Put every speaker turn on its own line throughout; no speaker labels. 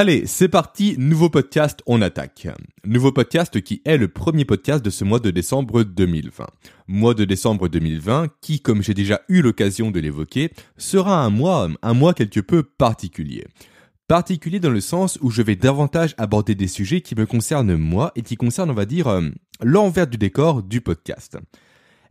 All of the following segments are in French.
Allez, c'est parti, nouveau podcast, on attaque. Nouveau podcast qui est le premier podcast de ce mois de décembre 2020. Mois de décembre 2020 qui, comme j'ai déjà eu l'occasion de l'évoquer, sera un mois, un mois quelque peu particulier. Particulier dans le sens où je vais davantage aborder des sujets qui me concernent moi et qui concernent, on va dire, euh, l'envers du décor du podcast.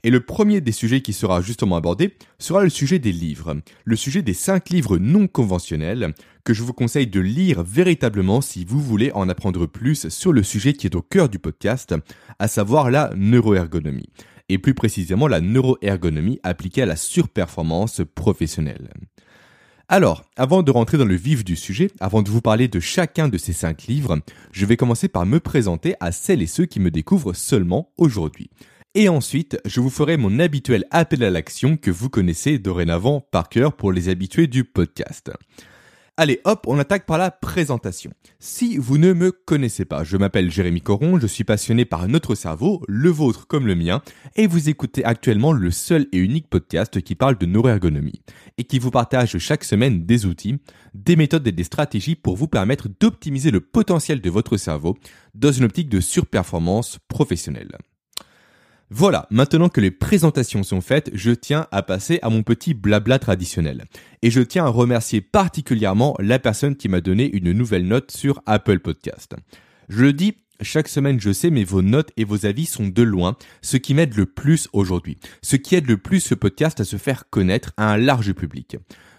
Et le premier des sujets qui sera justement abordé sera le sujet des livres, le sujet des cinq livres non conventionnels que je vous conseille de lire véritablement si vous voulez en apprendre plus sur le sujet qui est au cœur du podcast, à savoir la neuroergonomie, et plus précisément la neuroergonomie appliquée à la surperformance professionnelle. Alors, avant de rentrer dans le vif du sujet, avant de vous parler de chacun de ces cinq livres, je vais commencer par me présenter à celles et ceux qui me découvrent seulement aujourd'hui. Et ensuite, je vous ferai mon habituel appel à l'action que vous connaissez dorénavant par cœur pour les habitués du podcast. Allez, hop, on attaque par la présentation. Si vous ne me connaissez pas, je m'appelle Jérémy Coron, je suis passionné par notre cerveau, le vôtre comme le mien, et vous écoutez actuellement le seul et unique podcast qui parle de neuroergonomie, et qui vous partage chaque semaine des outils, des méthodes et des stratégies pour vous permettre d'optimiser le potentiel de votre cerveau dans une optique de surperformance professionnelle. Voilà, maintenant que les présentations sont faites, je tiens à passer à mon petit blabla traditionnel. Et je tiens à remercier particulièrement la personne qui m'a donné une nouvelle note sur Apple Podcast. Je le dis, chaque semaine je sais, mais vos notes et vos avis sont de loin ce qui m'aide le plus aujourd'hui, ce qui aide le plus ce podcast à se faire connaître à un large public.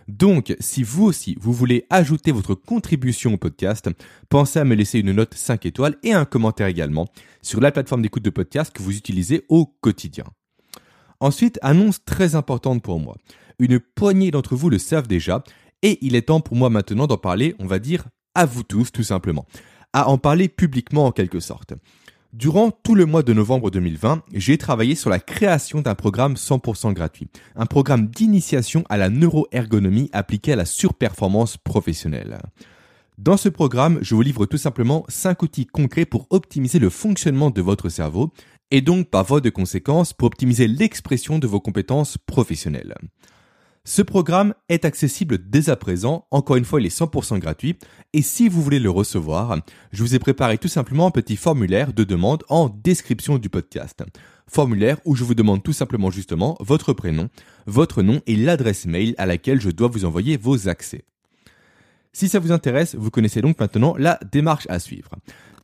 Donc, si vous aussi, vous voulez ajouter votre contribution au podcast, pensez à me laisser une note 5 étoiles et un commentaire également sur la plateforme d'écoute de podcast que vous utilisez au quotidien. Ensuite, annonce très importante pour moi. Une poignée d'entre vous le savent déjà, et il est temps pour moi maintenant d'en parler, on va dire, à vous tous tout simplement. À en parler publiquement en quelque sorte. Durant tout le mois de novembre 2020, j'ai travaillé sur la création d'un programme 100% gratuit, un programme d'initiation à la neuroergonomie appliquée à la surperformance professionnelle. Dans ce programme, je vous livre tout simplement 5 outils concrets pour optimiser le fonctionnement de votre cerveau et donc par voie de conséquence pour optimiser l'expression de vos compétences professionnelles. Ce programme est accessible dès à présent, encore une fois il est 100% gratuit, et si vous voulez le recevoir, je vous ai préparé tout simplement un petit formulaire de demande en description du podcast. Formulaire où je vous demande tout simplement justement votre prénom, votre nom et l'adresse mail à laquelle je dois vous envoyer vos accès. Si ça vous intéresse, vous connaissez donc maintenant la démarche à suivre.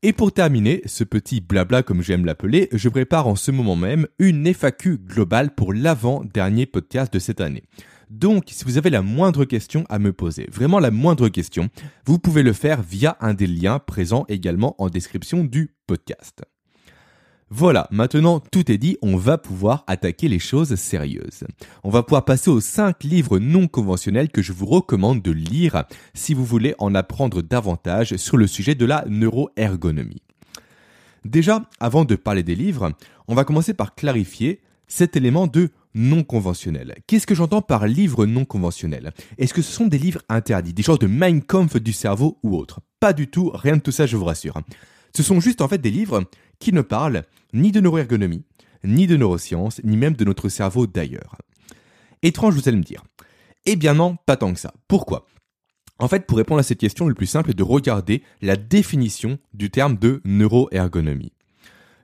Et pour terminer, ce petit blabla comme j'aime l'appeler, je prépare en ce moment même une FAQ globale pour l'avant-dernier podcast de cette année. Donc, si vous avez la moindre question à me poser, vraiment la moindre question, vous pouvez le faire via un des liens présents également en description du podcast. Voilà, maintenant tout est dit, on va pouvoir attaquer les choses sérieuses. On va pouvoir passer aux 5 livres non conventionnels que je vous recommande de lire si vous voulez en apprendre davantage sur le sujet de la neuroergonomie. Déjà, avant de parler des livres, on va commencer par clarifier cet élément de non conventionnel. Qu'est-ce que j'entends par livre non conventionnel? Est-ce que ce sont des livres interdits, des genres de Mein Kampf du cerveau ou autres? Pas du tout, rien de tout ça, je vous rassure. Ce sont juste en fait des livres qui ne parlent ni de neuroergonomie, ni de neurosciences, ni même de notre cerveau d'ailleurs. Étrange, vous allez me dire. Eh bien non, pas tant que ça. Pourquoi? En fait, pour répondre à cette question, le plus simple est de regarder la définition du terme de neuroergonomie.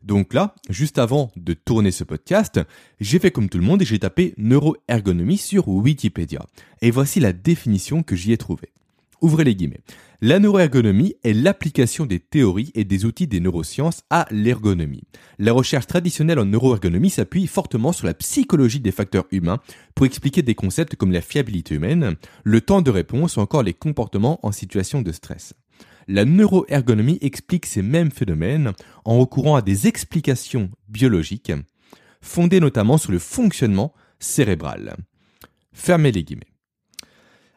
Donc là, juste avant de tourner ce podcast, j'ai fait comme tout le monde et j'ai tapé neuroergonomie sur Wikipédia. Et voici la définition que j'y ai trouvée. Ouvrez les guillemets. La neuroergonomie est l'application des théories et des outils des neurosciences à l'ergonomie. La recherche traditionnelle en neuroergonomie s'appuie fortement sur la psychologie des facteurs humains pour expliquer des concepts comme la fiabilité humaine, le temps de réponse ou encore les comportements en situation de stress. La neuroergonomie explique ces mêmes phénomènes en recourant à des explications biologiques fondées notamment sur le fonctionnement cérébral. Fermez les guillemets.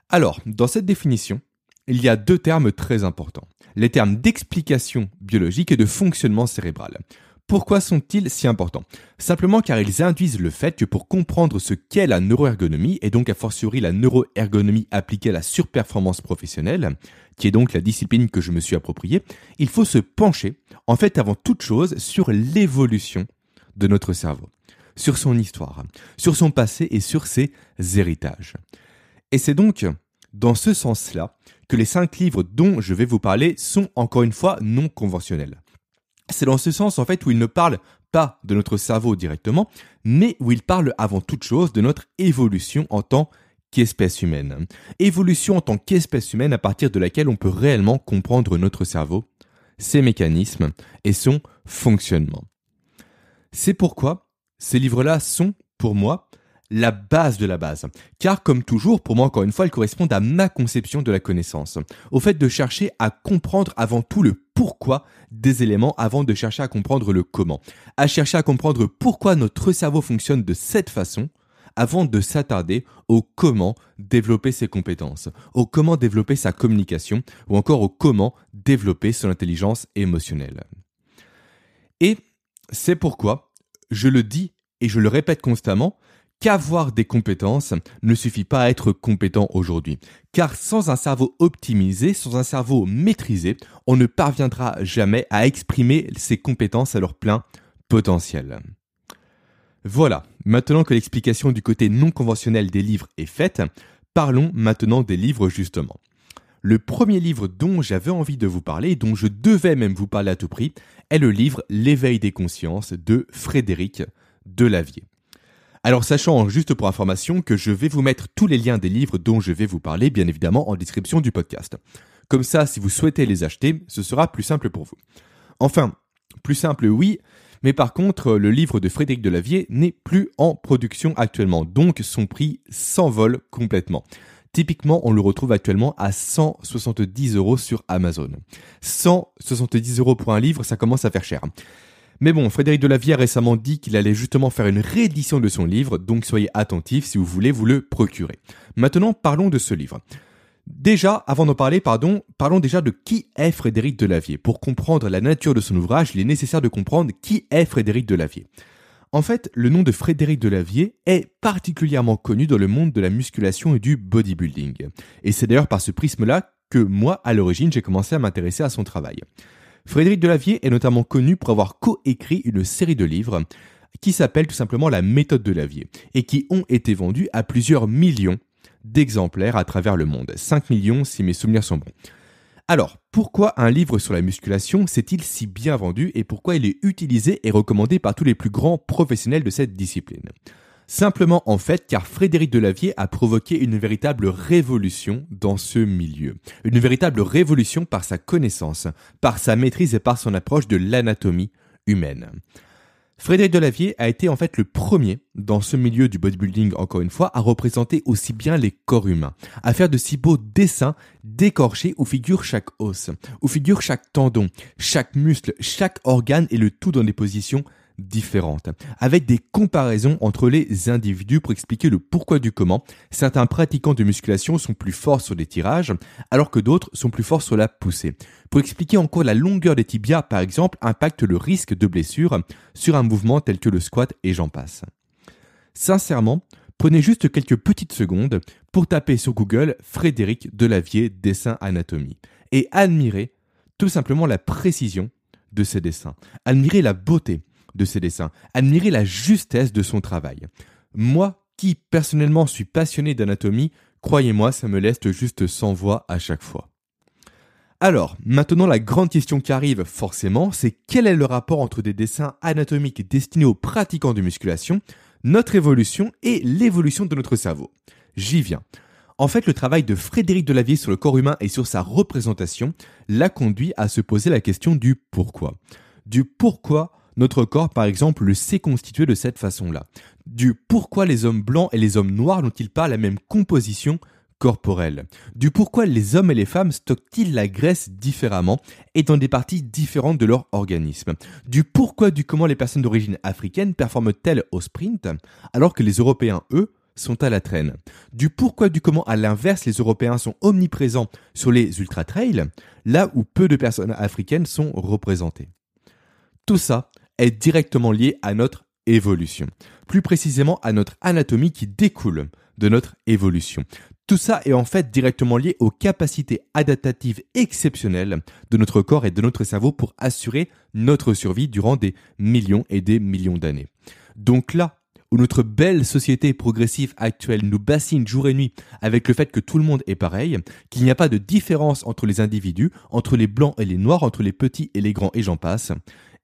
Alors, dans cette définition, il y a deux termes très importants. Les termes d'explication biologique et de fonctionnement cérébral. Pourquoi sont-ils si importants? Simplement car ils induisent le fait que pour comprendre ce qu'est la neuroergonomie, et donc a fortiori la neuroergonomie appliquée à la surperformance professionnelle, qui est donc la discipline que je me suis appropriée, il faut se pencher, en fait avant toute chose, sur l'évolution de notre cerveau, sur son histoire, sur son passé et sur ses héritages. Et c'est donc dans ce sens-là que les cinq livres dont je vais vous parler sont encore une fois non conventionnels. C'est dans ce sens en fait où ils ne parlent pas de notre cerveau directement, mais où ils parlent avant toute chose de notre évolution en tant qu'espèce humaine. Évolution en tant qu'espèce humaine à partir de laquelle on peut réellement comprendre notre cerveau, ses mécanismes et son fonctionnement. C'est pourquoi ces livres-là sont, pour moi, la base de la base. Car comme toujours, pour moi encore une fois, elles correspondent à ma conception de la connaissance. Au fait de chercher à comprendre avant tout le pourquoi des éléments avant de chercher à comprendre le comment. À chercher à comprendre pourquoi notre cerveau fonctionne de cette façon avant de s'attarder au comment développer ses compétences, au comment développer sa communication ou encore au comment développer son intelligence émotionnelle. Et c'est pourquoi je le dis et je le répète constamment, qu'avoir des compétences ne suffit pas à être compétent aujourd'hui. Car sans un cerveau optimisé, sans un cerveau maîtrisé, on ne parviendra jamais à exprimer ses compétences à leur plein potentiel. Voilà, maintenant que l'explication du côté non conventionnel des livres est faite, parlons maintenant des livres justement. Le premier livre dont j'avais envie de vous parler, dont je devais même vous parler à tout prix, est le livre L'éveil des consciences de Frédéric Delavier. Alors sachant juste pour information que je vais vous mettre tous les liens des livres dont je vais vous parler bien évidemment en description du podcast. Comme ça, si vous souhaitez les acheter, ce sera plus simple pour vous. Enfin, plus simple oui, mais par contre, le livre de Frédéric Delavier n'est plus en production actuellement, donc son prix s'envole complètement. Typiquement, on le retrouve actuellement à 170 euros sur Amazon. 170 euros pour un livre, ça commence à faire cher. Mais bon, Frédéric Delavier a récemment dit qu'il allait justement faire une réédition de son livre, donc soyez attentifs si vous voulez vous le procurer. Maintenant, parlons de ce livre. Déjà, avant d'en parler, pardon, parlons déjà de qui est Frédéric Delavier. Pour comprendre la nature de son ouvrage, il est nécessaire de comprendre qui est Frédéric Delavier. En fait, le nom de Frédéric Delavier est particulièrement connu dans le monde de la musculation et du bodybuilding. Et c'est d'ailleurs par ce prisme-là que moi, à l'origine, j'ai commencé à m'intéresser à son travail. Frédéric Delavier est notamment connu pour avoir coécrit une série de livres qui s'appelle tout simplement La méthode de Lavier et qui ont été vendus à plusieurs millions d'exemplaires à travers le monde. 5 millions si mes souvenirs sont bons. Alors, pourquoi un livre sur la musculation s'est-il si bien vendu et pourquoi il est utilisé et recommandé par tous les plus grands professionnels de cette discipline? Simplement en fait car Frédéric Delavier a provoqué une véritable révolution dans ce milieu. Une véritable révolution par sa connaissance, par sa maîtrise et par son approche de l'anatomie humaine. Frédéric Delavier a été en fait le premier dans ce milieu du bodybuilding, encore une fois, à représenter aussi bien les corps humains, à faire de si beaux dessins décorchés où figure chaque os, où figure chaque tendon, chaque muscle, chaque organe et le tout dans des positions différentes, avec des comparaisons entre les individus pour expliquer le pourquoi du comment. Certains pratiquants de musculation sont plus forts sur les tirages, alors que d'autres sont plus forts sur la poussée. Pour expliquer en quoi la longueur des tibias, par exemple, impacte le risque de blessure sur un mouvement tel que le squat et j'en passe. Sincèrement, prenez juste quelques petites secondes pour taper sur Google Frédéric Delavier dessin anatomie et admirez tout simplement la précision de ses dessins. Admirez la beauté, de ses dessins, admirer la justesse de son travail. Moi, qui personnellement suis passionné d'anatomie, croyez-moi, ça me laisse juste sans voix à chaque fois. Alors, maintenant la grande question qui arrive forcément, c'est quel est le rapport entre des dessins anatomiques destinés aux pratiquants de musculation, notre évolution et l'évolution de notre cerveau? J'y viens. En fait, le travail de Frédéric Delavier sur le corps humain et sur sa représentation l'a conduit à se poser la question du pourquoi. Du pourquoi notre corps, par exemple, le sait constituer de cette façon-là. Du pourquoi les hommes blancs et les hommes noirs n'ont-ils pas la même composition corporelle? Du pourquoi les hommes et les femmes stockent-ils la graisse différemment et dans des parties différentes de leur organisme? Du pourquoi du comment les personnes d'origine africaine performent-elles au sprint alors que les Européens, eux, sont à la traîne? Du pourquoi du comment à l'inverse les Européens sont omniprésents sur les ultra-trails, là où peu de personnes africaines sont représentées? Tout ça, est directement lié à notre évolution. Plus précisément à notre anatomie qui découle de notre évolution. Tout ça est en fait directement lié aux capacités adaptatives exceptionnelles de notre corps et de notre cerveau pour assurer notre survie durant des millions et des millions d'années. Donc là où notre belle société progressive actuelle nous bassine jour et nuit avec le fait que tout le monde est pareil, qu'il n'y a pas de différence entre les individus, entre les blancs et les noirs, entre les petits et les grands et j'en passe,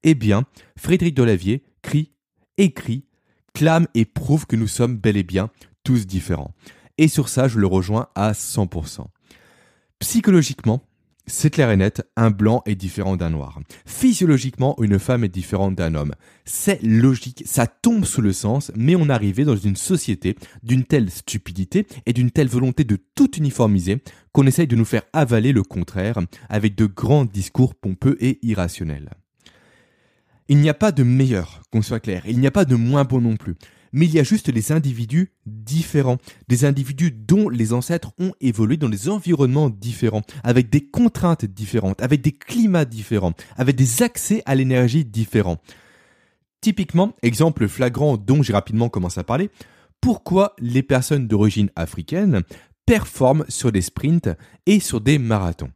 eh bien, Frédéric Delavier crie, écrit, clame et prouve que nous sommes bel et bien tous différents. Et sur ça, je le rejoins à 100%. Psychologiquement, c'est clair et net, un blanc est différent d'un noir. Physiologiquement, une femme est différente d'un homme. C'est logique, ça tombe sous le sens, mais on arrivait dans une société d'une telle stupidité et d'une telle volonté de tout uniformiser qu'on essaye de nous faire avaler le contraire avec de grands discours pompeux et irrationnels. Il n'y a pas de meilleur, qu'on soit clair, il n'y a pas de moins bon non plus. Mais il y a juste des individus différents, des individus dont les ancêtres ont évolué dans des environnements différents, avec des contraintes différentes, avec des climats différents, avec des accès à l'énergie différents. Typiquement, exemple flagrant dont j'ai rapidement commencé à parler, pourquoi les personnes d'origine africaine performent sur des sprints et sur des marathons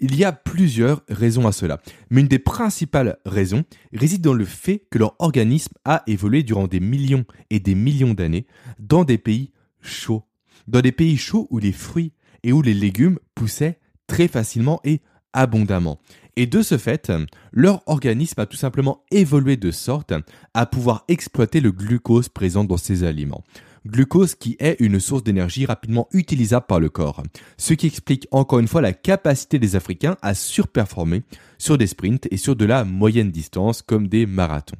il y a plusieurs raisons à cela, mais une des principales raisons réside dans le fait que leur organisme a évolué durant des millions et des millions d'années dans des pays chauds, dans des pays chauds où les fruits et où les légumes poussaient très facilement et abondamment. Et de ce fait, leur organisme a tout simplement évolué de sorte à pouvoir exploiter le glucose présent dans ces aliments glucose qui est une source d'énergie rapidement utilisable par le corps, ce qui explique encore une fois la capacité des Africains à surperformer sur des sprints et sur de la moyenne distance comme des marathons.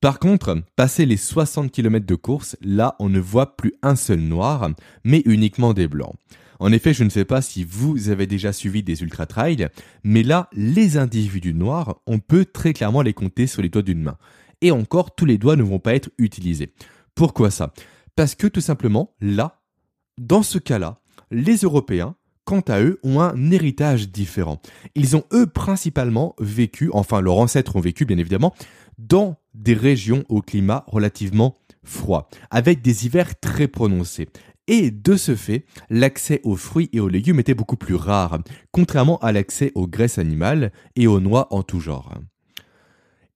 Par contre, passer les 60 km de course, là on ne voit plus un seul noir, mais uniquement des blancs. En effet, je ne sais pas si vous avez déjà suivi des ultra-trails, mais là, les individus noirs, on peut très clairement les compter sur les doigts d'une main. Et encore, tous les doigts ne vont pas être utilisés. Pourquoi ça? Parce que tout simplement, là, dans ce cas-là, les Européens, quant à eux, ont un héritage différent. Ils ont, eux, principalement vécu, enfin leurs ancêtres ont vécu, bien évidemment, dans des régions au climat relativement froid, avec des hivers très prononcés. Et de ce fait, l'accès aux fruits et aux légumes était beaucoup plus rare, contrairement à l'accès aux graisses animales et aux noix en tout genre.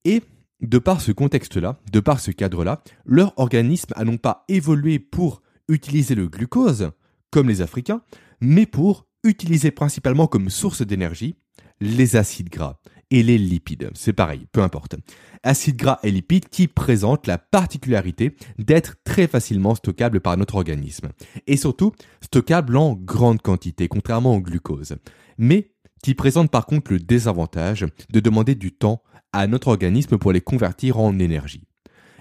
Et de par ce contexte-là, de par ce cadre-là, leur organisme a non pas évolué pour utiliser le glucose, comme les Africains, mais pour utiliser principalement comme source d'énergie les acides gras et les lipides. C'est pareil, peu importe. Acides gras et lipides qui présentent la particularité d'être très facilement stockables par notre organisme. Et surtout, stockables en grande quantité, contrairement au glucose. Mais qui présentent par contre le désavantage de demander du temps à notre organisme pour les convertir en énergie.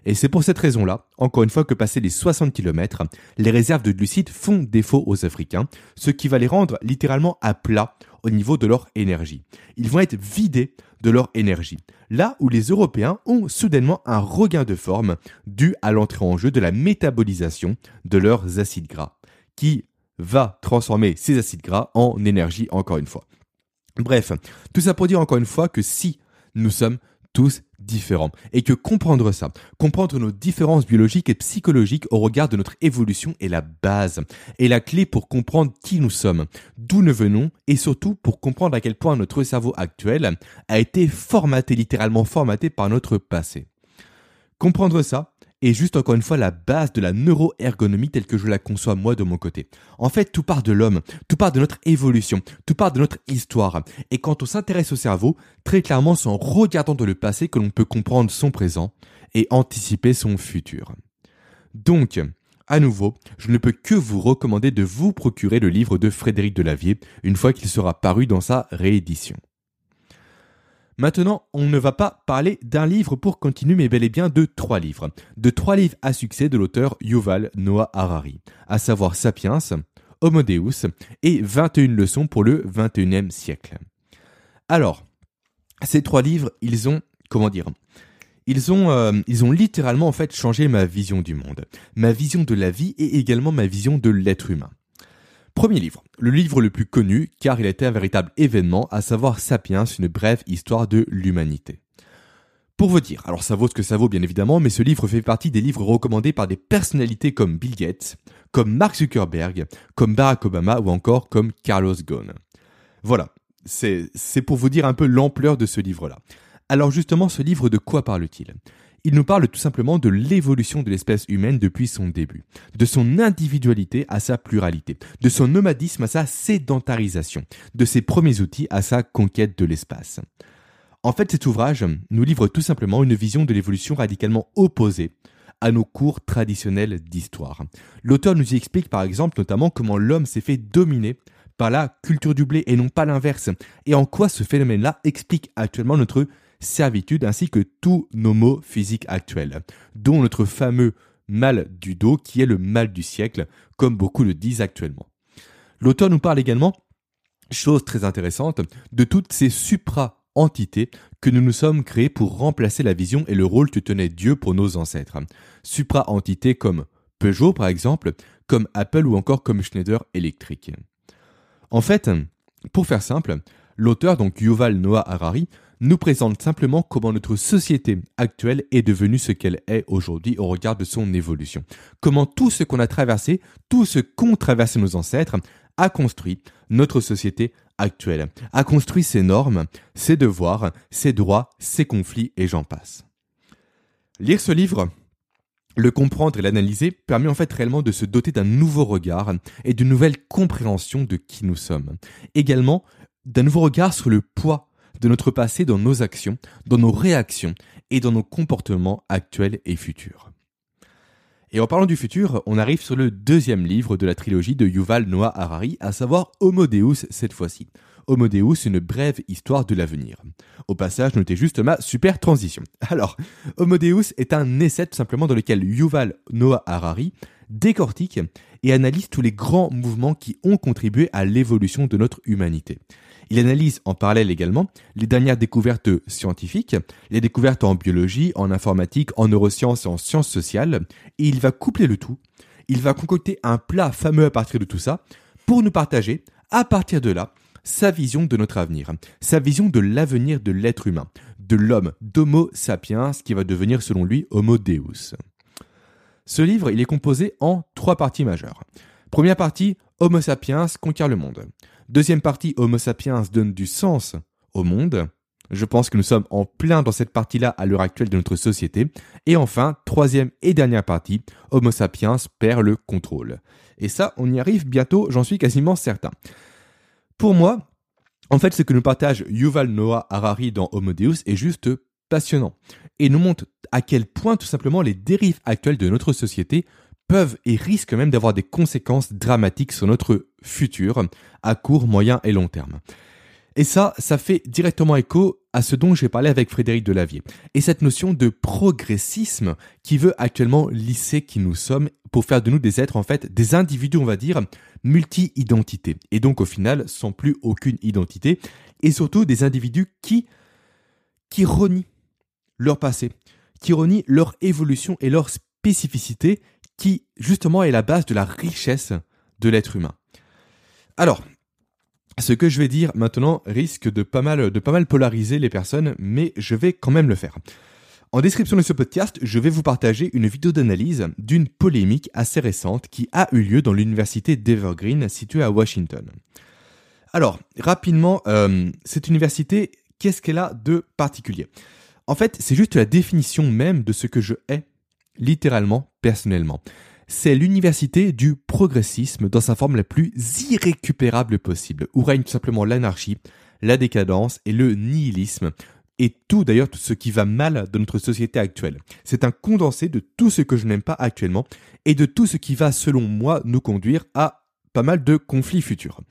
Et c'est pour cette raison-là, encore une fois, que passé les 60 km, les réserves de glucides font défaut aux Africains, ce qui va les rendre littéralement à plat au niveau de leur énergie. Ils vont être vidés de leur énergie. Là où les Européens ont soudainement un regain de forme dû à l'entrée en jeu de la métabolisation de leurs acides gras, qui va transformer ces acides gras en énergie encore une fois. Bref, tout ça pour dire encore une fois que si nous sommes tous différents. Et que comprendre ça, comprendre nos différences biologiques et psychologiques au regard de notre évolution est la base, et la clé pour comprendre qui nous sommes, d'où nous venons, et surtout pour comprendre à quel point notre cerveau actuel a été formaté, littéralement formaté par notre passé. Comprendre ça, est juste encore une fois la base de la neuroergonomie telle que je la conçois moi de mon côté. En fait, tout part de l'homme, tout part de notre évolution, tout part de notre histoire. Et quand on s'intéresse au cerveau, très clairement c'est en regardant dans le passé que l'on peut comprendre son présent et anticiper son futur. Donc, à nouveau, je ne peux que vous recommander de vous procurer le livre de Frédéric Delavier une fois qu'il sera paru dans sa réédition. Maintenant, on ne va pas parler d'un livre pour continuer, mais bel et bien de trois livres. De trois livres à succès de l'auteur Yuval Noah Harari, à savoir Sapiens, Homo Deus et 21 leçons pour le 21e siècle. Alors, ces trois livres, ils ont, comment dire, ils ont, euh, ils ont littéralement en fait changé ma vision du monde, ma vision de la vie et également ma vision de l'être humain. Premier livre, le livre le plus connu car il a été un véritable événement, à savoir Sapiens, une brève histoire de l'humanité. Pour vous dire, alors ça vaut ce que ça vaut bien évidemment, mais ce livre fait partie des livres recommandés par des personnalités comme Bill Gates, comme Mark Zuckerberg, comme Barack Obama ou encore comme Carlos Ghosn. Voilà, c'est pour vous dire un peu l'ampleur de ce livre-là. Alors justement, ce livre de quoi parle-t-il? Il nous parle tout simplement de l'évolution de l'espèce humaine depuis son début, de son individualité à sa pluralité, de son nomadisme à sa sédentarisation, de ses premiers outils à sa conquête de l'espace. En fait, cet ouvrage nous livre tout simplement une vision de l'évolution radicalement opposée à nos cours traditionnels d'histoire. L'auteur nous y explique par exemple notamment comment l'homme s'est fait dominer par la culture du blé et non pas l'inverse, et en quoi ce phénomène-là explique actuellement notre servitude ainsi que tous nos maux physiques actuels, dont notre fameux mal du dos qui est le mal du siècle, comme beaucoup le disent actuellement. L'auteur nous parle également, chose très intéressante, de toutes ces supra-entités que nous nous sommes créés pour remplacer la vision et le rôle que tenait Dieu pour nos ancêtres. Supra-entités comme Peugeot par exemple, comme Apple ou encore comme Schneider Electric. En fait, pour faire simple, l'auteur, donc Yuval Noah Harari, nous présente simplement comment notre société actuelle est devenue ce qu'elle est aujourd'hui au regard de son évolution. Comment tout ce qu'on a traversé, tout ce qu'ont traversé nos ancêtres, a construit notre société actuelle, a construit ses normes, ses devoirs, ses droits, ses conflits et j'en passe. Lire ce livre, le comprendre et l'analyser permet en fait réellement de se doter d'un nouveau regard et d'une nouvelle compréhension de qui nous sommes. Également, d'un nouveau regard sur le poids de notre passé dans nos actions, dans nos réactions et dans nos comportements actuels et futurs. Et en parlant du futur, on arrive sur le deuxième livre de la trilogie de Yuval Noah Harari, à savoir Homo Deus cette fois-ci. Homo Deus, une brève histoire de l'avenir. Au passage, notez juste ma super transition. Alors, Homo Deus est un essai tout simplement dans lequel Yuval Noah Harari décortique et analyse tous les grands mouvements qui ont contribué à l'évolution de notre humanité. Il analyse en parallèle également les dernières découvertes scientifiques, les découvertes en biologie, en informatique, en neurosciences et en sciences sociales, et il va coupler le tout. Il va concocter un plat fameux à partir de tout ça pour nous partager, à partir de là, sa vision de notre avenir, sa vision de l'avenir de l'être humain, de l'homme, d'Homo sapiens, qui va devenir selon lui Homo Deus. Ce livre, il est composé en trois parties majeures. Première partie, Homo sapiens conquiert le monde. Deuxième partie, Homo sapiens donne du sens au monde. Je pense que nous sommes en plein dans cette partie-là à l'heure actuelle de notre société. Et enfin, troisième et dernière partie, Homo sapiens perd le contrôle. Et ça, on y arrive bientôt, j'en suis quasiment certain. Pour moi, en fait, ce que nous partage Yuval Noah Harari dans Homo Deus est juste passionnant et nous montre à quel point tout simplement les dérives actuelles de notre société peuvent et risquent même d'avoir des conséquences dramatiques sur notre futur à court, moyen et long terme. Et ça, ça fait directement écho à ce dont j'ai parlé avec Frédéric Delavier. Et cette notion de progressisme qui veut actuellement lisser qui nous sommes pour faire de nous des êtres, en fait, des individus, on va dire, multi-identités. Et donc, au final, sans plus aucune identité. Et surtout, des individus qui, qui renient leur passé, qui renient leur évolution et leur spécificité, qui, justement, est la base de la richesse de l'être humain. Alors, ce que je vais dire maintenant risque de pas mal, de pas mal polariser les personnes, mais je vais quand même le faire. En description de ce podcast, je vais vous partager une vidéo d'analyse d'une polémique assez récente qui a eu lieu dans l'université d'Evergreen située à Washington. Alors, rapidement, euh, cette université, qu'est-ce qu'elle a de particulier? En fait, c'est juste la définition même de ce que je hais, littéralement, personnellement c'est l'université du progressisme dans sa forme la plus irrécupérable possible, où règne tout simplement l'anarchie, la décadence et le nihilisme, et tout d'ailleurs tout ce qui va mal dans notre société actuelle. C'est un condensé de tout ce que je n'aime pas actuellement et de tout ce qui va selon moi nous conduire à pas mal de conflits futurs.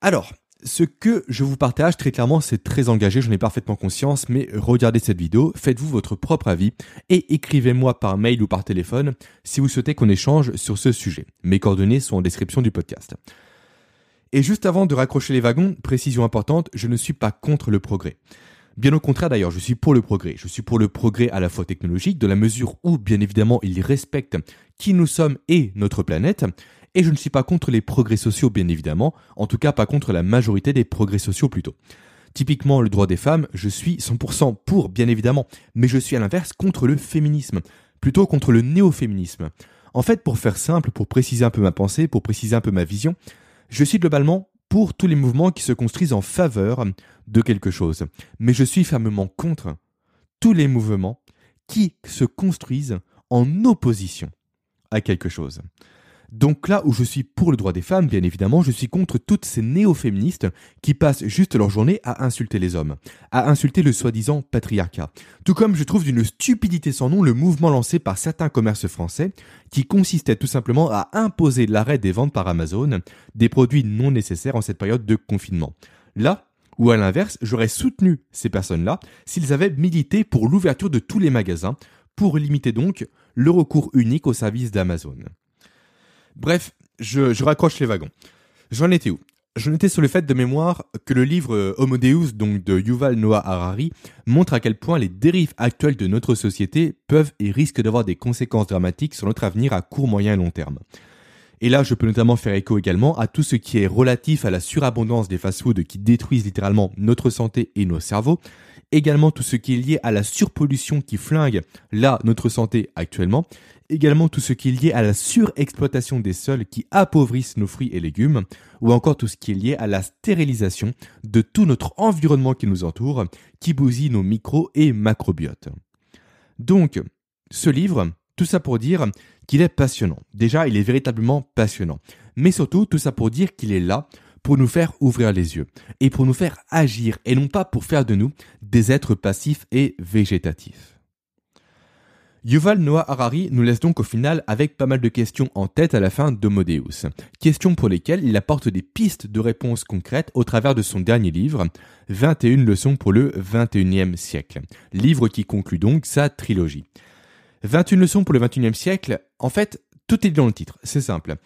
Alors, ce que je vous partage très clairement, c'est très engagé, j'en ai parfaitement conscience, mais regardez cette vidéo, faites-vous votre propre avis et écrivez-moi par mail ou par téléphone si vous souhaitez qu'on échange sur ce sujet. Mes coordonnées sont en description du podcast. Et juste avant de raccrocher les wagons, précision importante, je ne suis pas contre le progrès. Bien au contraire d'ailleurs, je suis pour le progrès. Je suis pour le progrès à la fois technologique, de la mesure où bien évidemment il respecte qui nous sommes et notre planète, et je ne suis pas contre les progrès sociaux, bien évidemment, en tout cas pas contre la majorité des progrès sociaux plutôt. Typiquement, le droit des femmes, je suis 100% pour, bien évidemment, mais je suis à l'inverse contre le féminisme, plutôt contre le néo-féminisme. En fait, pour faire simple, pour préciser un peu ma pensée, pour préciser un peu ma vision, je suis globalement pour tous les mouvements qui se construisent en faveur de quelque chose. Mais je suis fermement contre tous les mouvements qui se construisent en opposition à quelque chose. Donc là où je suis pour le droit des femmes, bien évidemment, je suis contre toutes ces néo-féministes qui passent juste leur journée à insulter les hommes, à insulter le soi-disant patriarcat. Tout comme je trouve d'une stupidité sans nom le mouvement lancé par certains commerces français qui consistait tout simplement à imposer l'arrêt des ventes par Amazon des produits non nécessaires en cette période de confinement. Là, ou à l'inverse, j'aurais soutenu ces personnes-là s'ils avaient milité pour l'ouverture de tous les magasins, pour limiter donc le recours unique au service d'Amazon. Bref, je, raccroche les wagons. J'en étais où? J'en étais sur le fait de mémoire que le livre euh, Homo Deus, donc de Yuval Noah Harari, montre à quel point les dérives actuelles de notre société peuvent et risquent d'avoir des conséquences dramatiques sur notre avenir à court, moyen et long terme. Et là, je peux notamment faire écho également à tout ce qui est relatif à la surabondance des fast-foods qui détruisent littéralement notre santé et nos cerveaux, également tout ce qui est lié à la surpollution qui flingue là notre santé actuellement, également tout ce qui est lié à la surexploitation des sols qui appauvrissent nos fruits et légumes, ou encore tout ce qui est lié à la stérilisation de tout notre environnement qui nous entoure, qui bousille nos micro et macrobiotes. Donc, ce livre, tout ça pour dire qu'il est passionnant. Déjà, il est véritablement passionnant. Mais surtout, tout ça pour dire qu'il est là pour nous faire ouvrir les yeux et pour nous faire agir et non pas pour faire de nous des êtres passifs et végétatifs. Yuval Noah Harari nous laisse donc au final avec pas mal de questions en tête à la fin d'Homodeus. Questions pour lesquelles il apporte des pistes de réponses concrètes au travers de son dernier livre, 21 leçons pour le 21e siècle. Livre qui conclut donc sa trilogie. 21 leçons pour le 21e siècle, en fait, tout est dans le titre, c'est simple.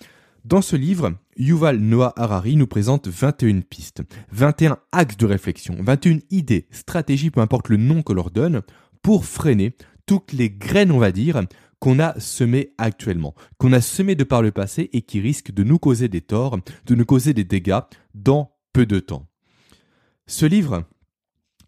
Dans ce livre, Yuval Noah Harari nous présente 21 pistes, 21 axes de réflexion, 21 idées, stratégies, peu importe le nom que leur donne, pour freiner toutes les graines, on va dire, qu'on a semées actuellement, qu'on a semées de par le passé et qui risquent de nous causer des torts, de nous causer des dégâts dans peu de temps. Ce livre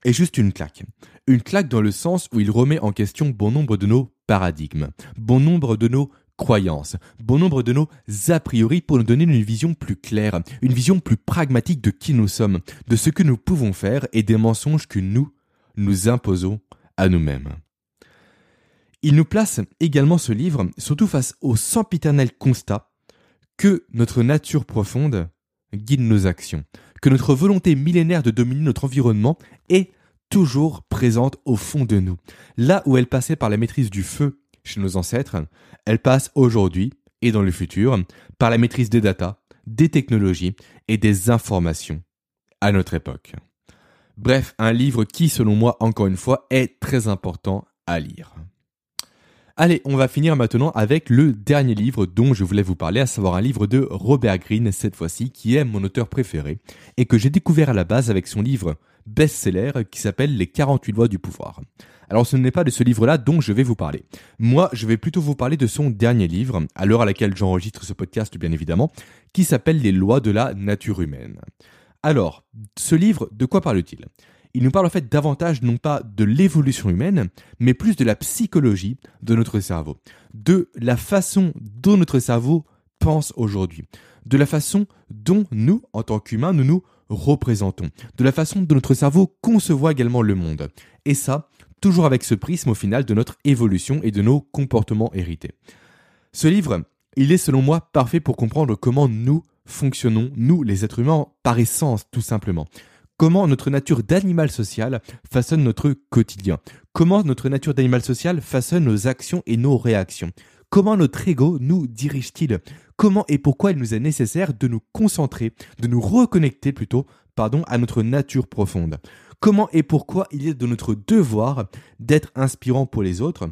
est juste une claque. Une claque dans le sens où il remet en question bon nombre de nos paradigmes, bon nombre de nos croyances, bon nombre de nos a priori pour nous donner une vision plus claire, une vision plus pragmatique de qui nous sommes, de ce que nous pouvons faire et des mensonges que nous nous imposons à nous-mêmes. Il nous place également ce livre, surtout face au sempiternel constat que notre nature profonde guide nos actions, que notre volonté millénaire de dominer notre environnement est toujours présente au fond de nous. Là où elle passait par la maîtrise du feu chez nos ancêtres, elle passe aujourd'hui et dans le futur par la maîtrise des data, des technologies et des informations à notre époque. Bref, un livre qui, selon moi, encore une fois, est très important à lire. Allez, on va finir maintenant avec le dernier livre dont je voulais vous parler, à savoir un livre de Robert Greene cette fois-ci, qui est mon auteur préféré, et que j'ai découvert à la base avec son livre best-seller qui s'appelle Les 48 lois du pouvoir. Alors ce n'est pas de ce livre-là dont je vais vous parler. Moi, je vais plutôt vous parler de son dernier livre, à l'heure à laquelle j'enregistre ce podcast bien évidemment, qui s'appelle Les lois de la nature humaine. Alors, ce livre, de quoi parle-t-il? Il nous parle en fait davantage non pas de l'évolution humaine, mais plus de la psychologie de notre cerveau, de la façon dont notre cerveau pense aujourd'hui, de la façon dont nous, en tant qu'humains, nous nous représentons, de la façon dont notre cerveau concevoit également le monde. Et ça, toujours avec ce prisme au final de notre évolution et de nos comportements hérités. Ce livre, il est selon moi parfait pour comprendre comment nous fonctionnons, nous les êtres humains, par essence tout simplement. Comment notre nature d'animal social façonne notre quotidien, comment notre nature d'animal social façonne nos actions et nos réactions, comment notre ego nous dirige-t-il, comment et pourquoi il nous est nécessaire de nous concentrer, de nous reconnecter plutôt, pardon, à notre nature profonde. Comment et pourquoi il est de notre devoir d'être inspirant pour les autres,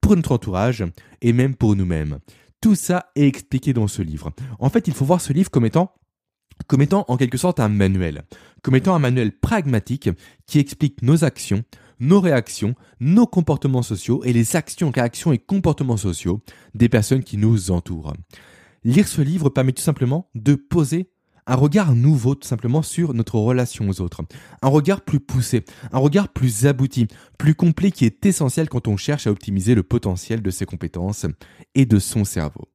pour notre entourage et même pour nous-mêmes. Tout ça est expliqué dans ce livre. En fait, il faut voir ce livre comme étant comme étant en quelque sorte un manuel, comme étant un manuel pragmatique qui explique nos actions, nos réactions, nos comportements sociaux et les actions, réactions et comportements sociaux des personnes qui nous entourent. Lire ce livre permet tout simplement de poser un regard nouveau tout simplement sur notre relation aux autres. Un regard plus poussé, un regard plus abouti, plus complet qui est essentiel quand on cherche à optimiser le potentiel de ses compétences et de son cerveau.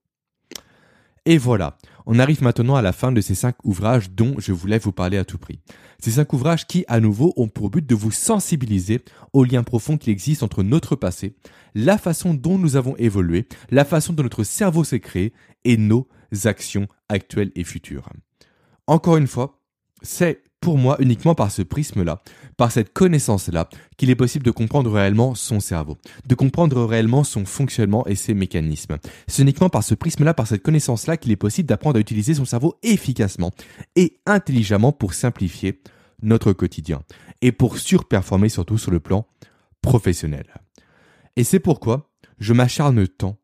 Et voilà. On arrive maintenant à la fin de ces cinq ouvrages dont je voulais vous parler à tout prix. Ces cinq ouvrages qui, à nouveau, ont pour but de vous sensibiliser aux liens profonds qui existent entre notre passé, la façon dont nous avons évolué, la façon dont notre cerveau s'est créé et nos actions actuelles et futures. Encore une fois, c'est pour moi uniquement par ce prisme-là, par cette connaissance-là, qu'il est possible de comprendre réellement son cerveau, de comprendre réellement son fonctionnement et ses mécanismes. C'est uniquement par ce prisme-là, par cette connaissance-là, qu'il est possible d'apprendre à utiliser son cerveau efficacement et intelligemment pour simplifier notre quotidien et pour surperformer surtout sur le plan professionnel. Et c'est pourquoi je m'acharne tant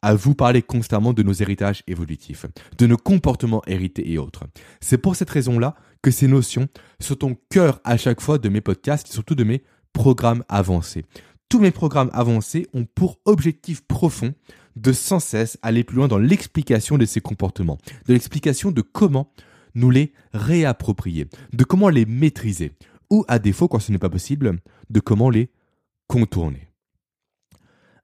à vous parler constamment de nos héritages évolutifs, de nos comportements hérités et autres. C'est pour cette raison-là que ces notions sont au cœur à chaque fois de mes podcasts et surtout de mes programmes avancés. Tous mes programmes avancés ont pour objectif profond de sans cesse aller plus loin dans l'explication de ces comportements, de l'explication de comment nous les réapproprier, de comment les maîtriser, ou à défaut, quand ce n'est pas possible, de comment les contourner.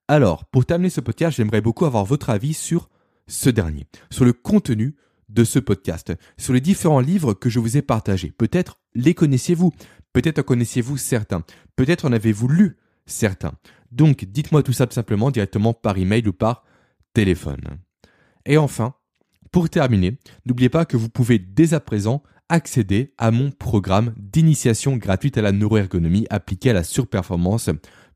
Alors, pour terminer ce podcast, j'aimerais beaucoup avoir votre avis sur ce dernier, sur le contenu de ce podcast, sur les différents livres que je vous ai partagés. Peut-être les connaissiez-vous, peut-être en connaissiez-vous certains, peut-être en avez-vous lu certains. Donc, dites-moi tout ça simplement directement par email ou par téléphone. Et enfin, pour terminer, n'oubliez pas que vous pouvez dès à présent accéder à mon programme d'initiation gratuite à la neuroergonomie appliquée à la surperformance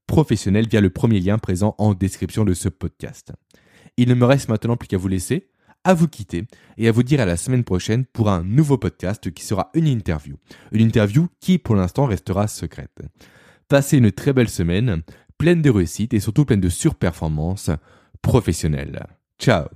professionnelle via le premier lien présent en description de ce podcast. Il ne me reste maintenant plus qu'à vous laisser, à vous quitter et à vous dire à la semaine prochaine pour un nouveau podcast qui sera une interview. Une interview qui pour l'instant restera secrète. Passez une très belle semaine, pleine de réussite et surtout pleine de surperformance professionnelle. Ciao